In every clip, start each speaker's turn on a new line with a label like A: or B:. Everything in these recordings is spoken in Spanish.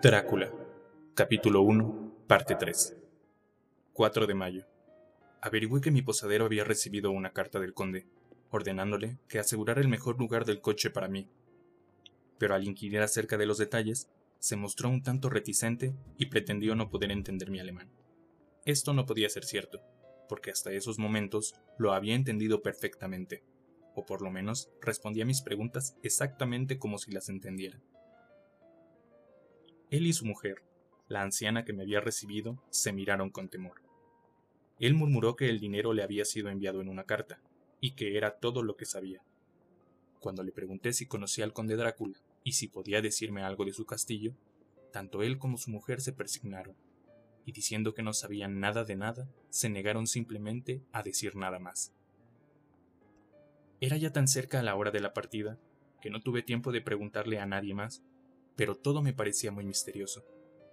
A: Drácula, capítulo 1, parte 3. 4 de mayo. Averigüé que mi posadero había recibido una carta del conde, ordenándole que asegurara el mejor lugar del coche para mí. Pero al inquirir acerca de los detalles, se mostró un tanto reticente y pretendió no poder entender mi alemán. Esto no podía ser cierto, porque hasta esos momentos lo había entendido perfectamente, o por lo menos respondía a mis preguntas exactamente como si las entendiera. Él y su mujer, la anciana que me había recibido, se miraron con temor. Él murmuró que el dinero le había sido enviado en una carta, y que era todo lo que sabía. Cuando le pregunté si conocía al conde Drácula y si podía decirme algo de su castillo, tanto él como su mujer se persignaron, y diciendo que no sabían nada de nada, se negaron simplemente a decir nada más. Era ya tan cerca a la hora de la partida que no tuve tiempo de preguntarle a nadie más pero todo me parecía muy misterioso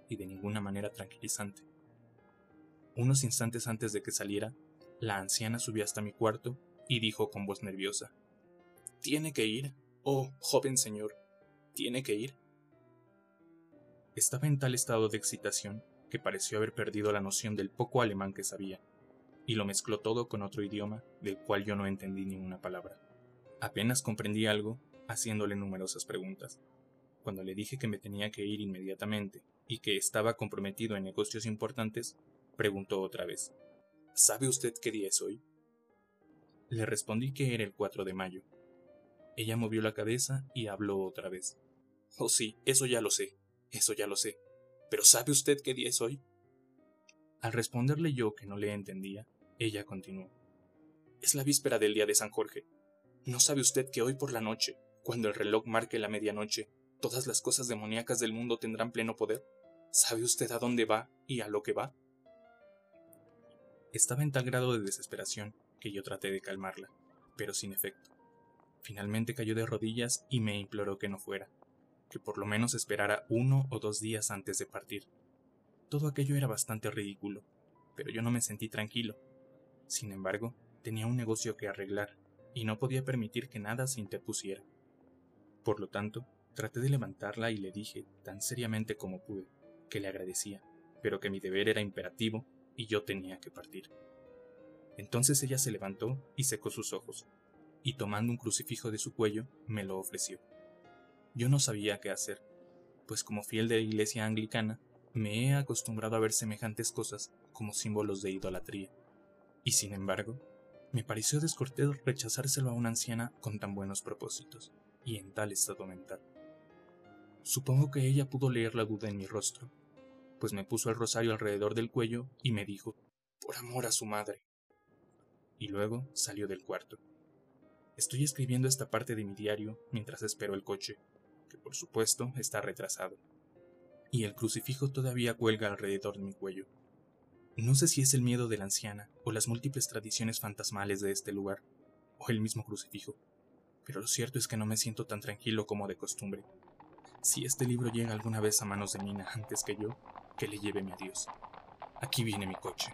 A: y de ninguna manera tranquilizante. Unos instantes antes de que saliera, la anciana subió hasta mi cuarto y dijo con voz nerviosa, ¿Tiene que ir? Oh, joven señor, ¿tiene que ir? Estaba en tal estado de excitación que pareció haber perdido la noción del poco alemán que sabía, y lo mezcló todo con otro idioma del cual yo no entendí ni una palabra. Apenas comprendí algo, haciéndole numerosas preguntas. Cuando le dije que me tenía que ir inmediatamente y que estaba comprometido en negocios importantes, preguntó otra vez. ¿Sabe usted qué día es hoy? Le respondí que era el 4 de mayo. Ella movió la cabeza y habló otra vez. Oh sí, eso ya lo sé, eso ya lo sé. Pero ¿sabe usted qué día es hoy? Al responderle yo que no le entendía, ella continuó. Es la víspera del día de San Jorge. ¿No sabe usted que hoy por la noche, cuando el reloj marque la medianoche, todas las cosas demoníacas del mundo tendrán pleno poder? ¿Sabe usted a dónde va y a lo que va? Estaba en tal grado de desesperación que yo traté de calmarla, pero sin efecto. Finalmente cayó de rodillas y me imploró que no fuera, que por lo menos esperara uno o dos días antes de partir. Todo aquello era bastante ridículo, pero yo no me sentí tranquilo. Sin embargo, tenía un negocio que arreglar, y no podía permitir que nada se interpusiera. Por lo tanto, Traté de levantarla y le dije, tan seriamente como pude, que le agradecía, pero que mi deber era imperativo y yo tenía que partir. Entonces ella se levantó y secó sus ojos, y tomando un crucifijo de su cuello, me lo ofreció. Yo no sabía qué hacer, pues como fiel de la iglesia anglicana, me he acostumbrado a ver semejantes cosas como símbolos de idolatría. Y sin embargo, me pareció descortés rechazárselo a una anciana con tan buenos propósitos y en tal estado mental. Supongo que ella pudo leer la duda en mi rostro, pues me puso el rosario alrededor del cuello y me dijo, por amor a su madre. Y luego salió del cuarto. Estoy escribiendo esta parte de mi diario mientras espero el coche, que por supuesto está retrasado. Y el crucifijo todavía cuelga alrededor de mi cuello. No sé si es el miedo de la anciana o las múltiples tradiciones fantasmales de este lugar, o el mismo crucifijo, pero lo cierto es que no me siento tan tranquilo como de costumbre. Si este libro llega alguna vez a manos de Mina antes que yo, que le lleve mi adiós. Aquí viene mi coche.